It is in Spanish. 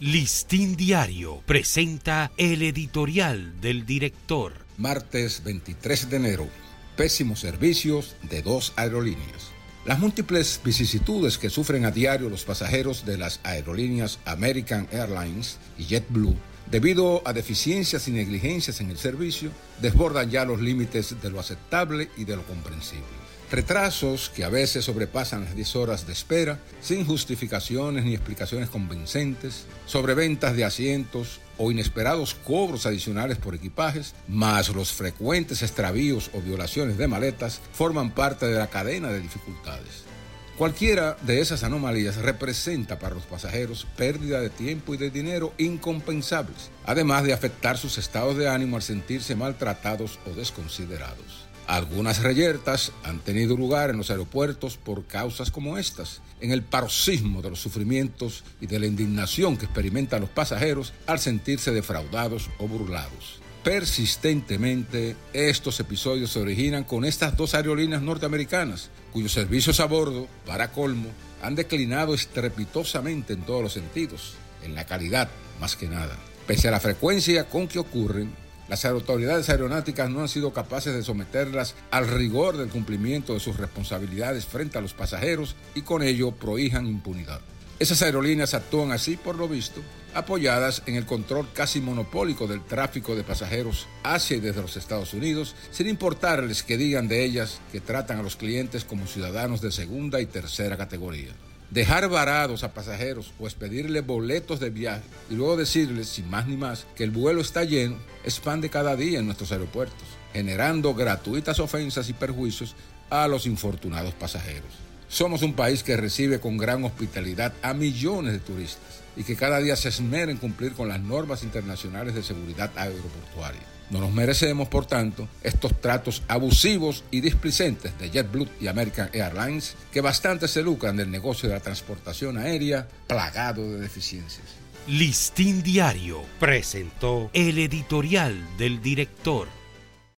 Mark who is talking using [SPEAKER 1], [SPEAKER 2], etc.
[SPEAKER 1] Listín Diario presenta el editorial del director.
[SPEAKER 2] Martes 23 de enero. Pésimos servicios de dos aerolíneas. Las múltiples vicisitudes que sufren a diario los pasajeros de las aerolíneas American Airlines y JetBlue debido a deficiencias y negligencias en el servicio desbordan ya los límites de lo aceptable y de lo comprensible. Retrasos que a veces sobrepasan las 10 horas de espera, sin justificaciones ni explicaciones convincentes, sobreventas de asientos o inesperados cobros adicionales por equipajes, más los frecuentes extravíos o violaciones de maletas, forman parte de la cadena de dificultades. Cualquiera de esas anomalías representa para los pasajeros pérdida de tiempo y de dinero incompensables, además de afectar sus estados de ánimo al sentirse maltratados o desconsiderados. Algunas reyertas han tenido lugar en los aeropuertos por causas como estas, en el paroxismo de los sufrimientos y de la indignación que experimentan los pasajeros al sentirse defraudados o burlados. Persistentemente, estos episodios se originan con estas dos aerolíneas norteamericanas, cuyos servicios a bordo, para colmo, han declinado estrepitosamente en todos los sentidos, en la calidad más que nada. Pese a la frecuencia con que ocurren, las autoridades aeronáuticas no han sido capaces de someterlas al rigor del cumplimiento de sus responsabilidades frente a los pasajeros y con ello prohijan impunidad. Esas aerolíneas actúan así, por lo visto, apoyadas en el control casi monopólico del tráfico de pasajeros hacia y desde los Estados Unidos, sin importarles que digan de ellas que tratan a los clientes como ciudadanos de segunda y tercera categoría. Dejar varados a pasajeros o expedirle boletos de viaje y luego decirles, sin más ni más, que el vuelo está lleno, expande cada día en nuestros aeropuertos, generando gratuitas ofensas y perjuicios a los infortunados pasajeros. Somos un país que recibe con gran hospitalidad a millones de turistas y que cada día se esmera en cumplir con las normas internacionales de seguridad aeroportuaria. No nos merecemos, por tanto, estos tratos abusivos y displicentes de JetBlue y American Airlines, que bastante se lucran del negocio de la transportación aérea plagado de deficiencias.
[SPEAKER 1] Listín Diario presentó el editorial del director.